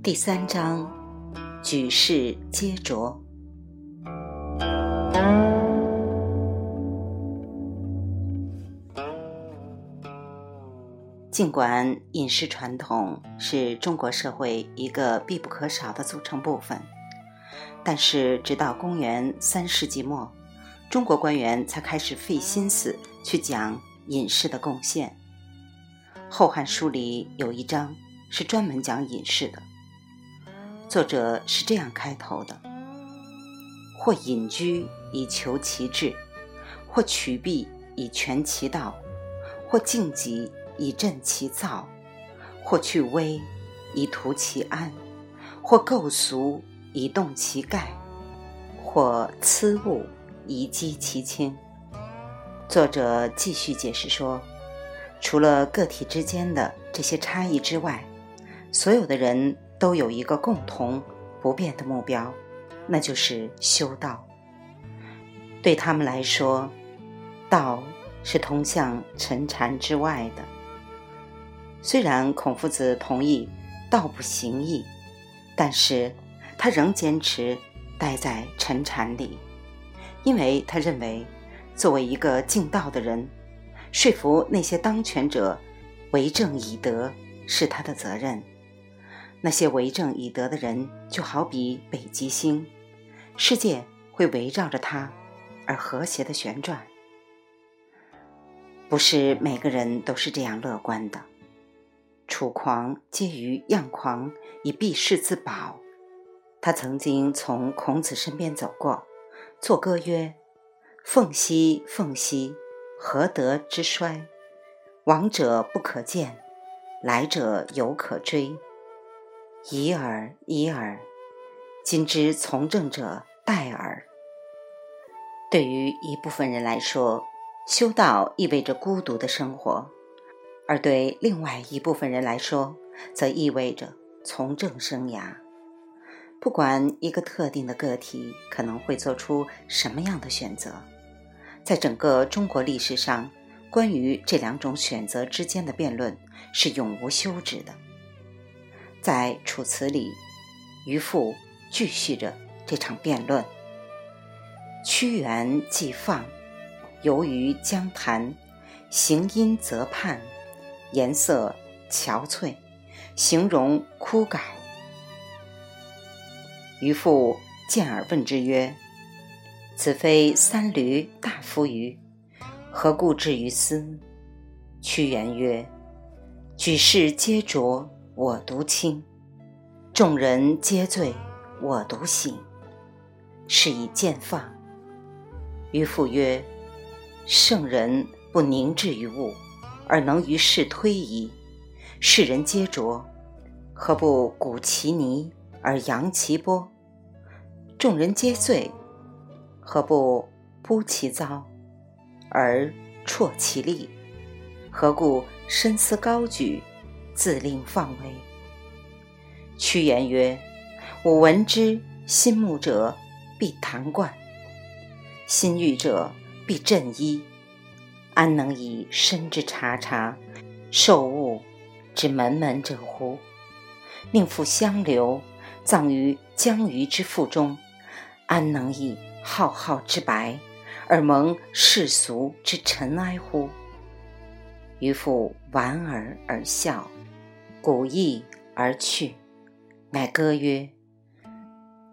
第三章，举世皆浊。尽管饮食传统是中国社会一个必不可少的组成部分，但是直到公元三世纪末，中国官员才开始费心思去讲饮食的贡献。《后汉书》里有一章是专门讲饮食的，作者是这样开头的：“或隐居以求其志，或取弊以全其道，或静极。”以振其躁，或去危以图其安，或构俗以动其盖，或疵物以积其轻。作者继续解释说，除了个体之间的这些差异之外，所有的人都有一个共同不变的目标，那就是修道。对他们来说，道是通向沉禅之外的。虽然孔夫子同意“道不行义”，但是他仍坚持待在沉禅里，因为他认为，作为一个敬道的人，说服那些当权者为政以德是他的责任。那些为政以德的人，就好比北极星，世界会围绕着他而和谐的旋转。不是每个人都是这样乐观的。楚狂皆于样狂以避世自保。他曾经从孔子身边走过，作歌曰：“凤兮凤兮，何德之衰？往者不可见，来者犹可追。已尔已尔，今之从政者殆尔。”对于一部分人来说，修道意味着孤独的生活。而对另外一部分人来说，则意味着从政生涯。不管一个特定的个体可能会做出什么样的选择，在整个中国历史上，关于这两种选择之间的辩论是永无休止的。在《楚辞》里，渔父继续着这场辩论：“屈原既放，游于江潭，行音则畔。”颜色憔悴，形容枯槁。渔父见而问之曰：“此非三闾大夫于？何故至于斯？”屈原曰：“举世皆浊，我独清；众人皆醉，我独醒。是以见放。”渔父曰：“圣人不凝滞于物。”而能于世推移，世人皆浊，何不鼓其泥而扬其波？众人皆醉，何不扑其糟而啜其力？何故深思高举，自令放为？屈原曰：“吾闻之，心慕者必弹冠，心欲者必振衣。”安能以身之察察，受物之门门者乎？宁负相留，葬于江鱼之腹中？安能以浩浩之白，而蒙世俗之尘埃乎？渔父莞尔而笑，鼓意而去，乃歌曰：“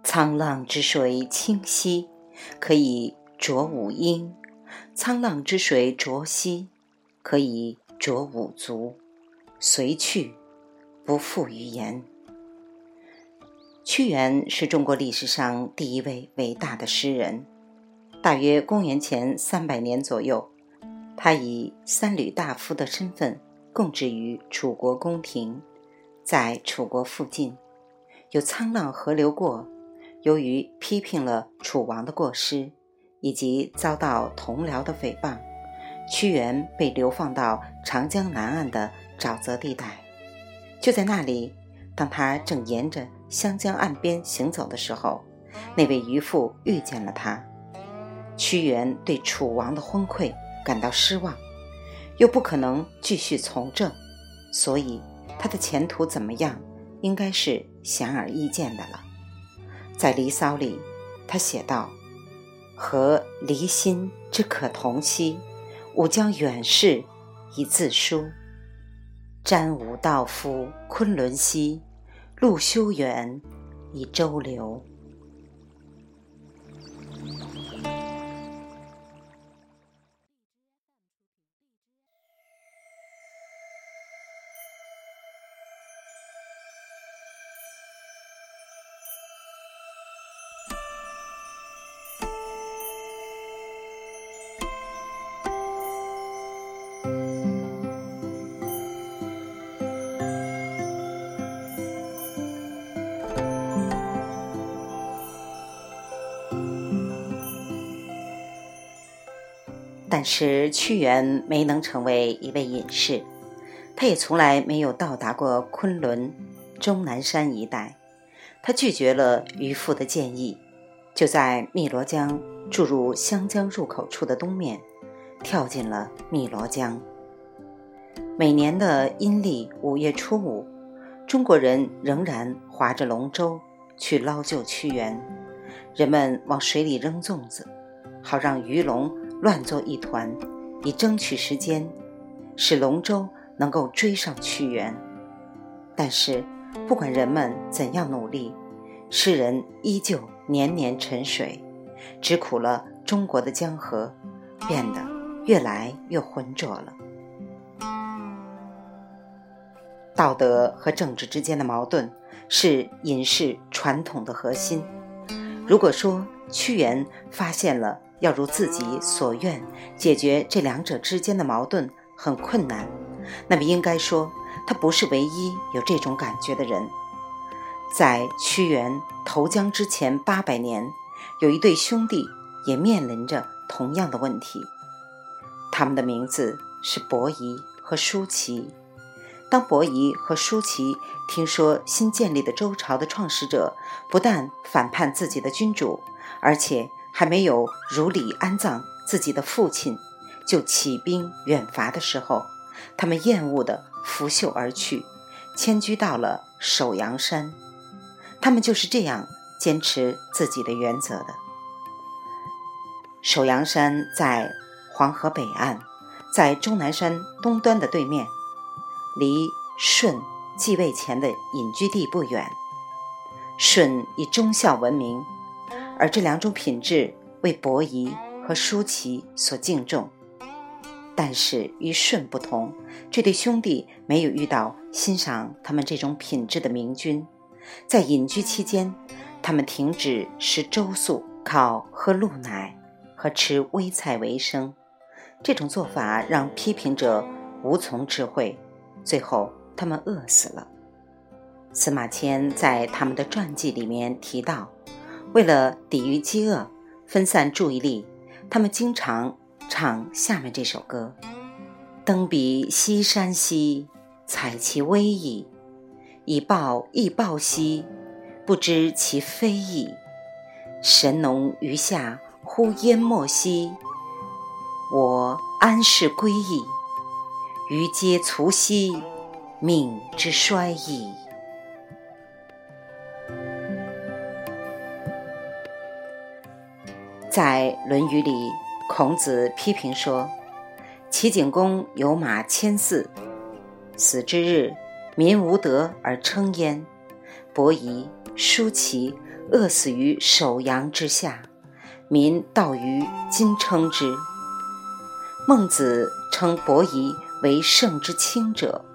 沧浪之水清兮，可以濯吾缨。”沧浪之水浊兮，可以濯吾足。随去，不复于言。屈原是中国历史上第一位伟大的诗人。大约公元前三百年左右，他以三闾大夫的身份供职于楚国宫廷。在楚国附近，有沧浪河流过，由于批评了楚王的过失。以及遭到同僚的诽谤，屈原被流放到长江南岸的沼泽地带。就在那里，当他正沿着湘江岸边行走的时候，那位渔夫遇见了他。屈原对楚王的昏聩感到失望，又不可能继续从政，所以他的前途怎么样，应该是显而易见的了。在《离骚》里，他写道：“和离心之可同兮，吾将远视以自书。瞻吾道夫昆仑兮，路修远以周流。”但是屈原没能成为一位隐士，他也从来没有到达过昆仑、终南山一带。他拒绝了渔父的建议，就在汨罗江注入湘江入口处的东面，跳进了汨罗江。每年的阴历五月初五，中国人仍然划着龙舟去捞救屈原，人们往水里扔粽子，好让鱼龙。乱作一团，以争取时间，使龙舟能够追上屈原。但是，不管人们怎样努力，诗人依旧年年沉水，只苦了中国的江河，变得越来越浑浊了。道德和政治之间的矛盾是隐士传统的核心。如果说屈原发现了，要如自己所愿解决这两者之间的矛盾很困难，那么应该说他不是唯一有这种感觉的人。在屈原投江之前八百年，有一对兄弟也面临着同样的问题，他们的名字是伯夷和叔齐。当伯夷和叔齐听说新建立的周朝的创始者不但反叛自己的君主，而且还没有如礼安葬自己的父亲，就起兵远伐的时候，他们厌恶的拂袖而去，迁居到了首阳山。他们就是这样坚持自己的原则的。首阳山在黄河北岸，在终南山东端的对面，离舜继位前的隐居地不远。舜以忠孝闻名。而这两种品质为伯夷和叔齐所敬重，但是与舜不同，这对兄弟没有遇到欣赏他们这种品质的明君。在隐居期间，他们停止食粥粟，靠喝鹿奶和吃微菜为生。这种做法让批评者无从智慧，最后他们饿死了。司马迁在他们的传记里面提到。为了抵御饥饿，分散注意力，他们经常唱下面这首歌：“登彼西山兮，采其微矣；以报亦报兮，不知其非矣。神农于下，乎淹没兮，我安是归矣？余皆卒兮，命之衰矣。”在《论语》里，孔子批评说：“齐景公有马千驷，死之日，民无德而称焉；伯夷、叔齐饿死于首阳之下，民道于今称之。”孟子称伯夷为圣之亲者，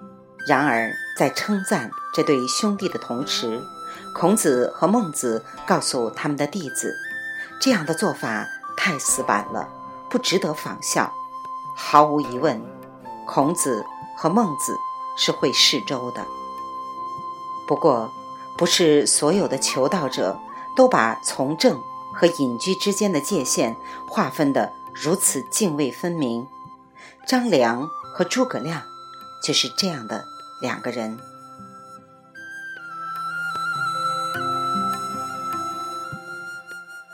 然而在称赞这对兄弟的同时，孔子和孟子告诉他们的弟子。这样的做法太死板了，不值得仿效。毫无疑问，孔子和孟子是会试粥的。不过，不是所有的求道者都把从政和隐居之间的界限划分得如此泾渭分明。张良和诸葛亮就是这样的两个人。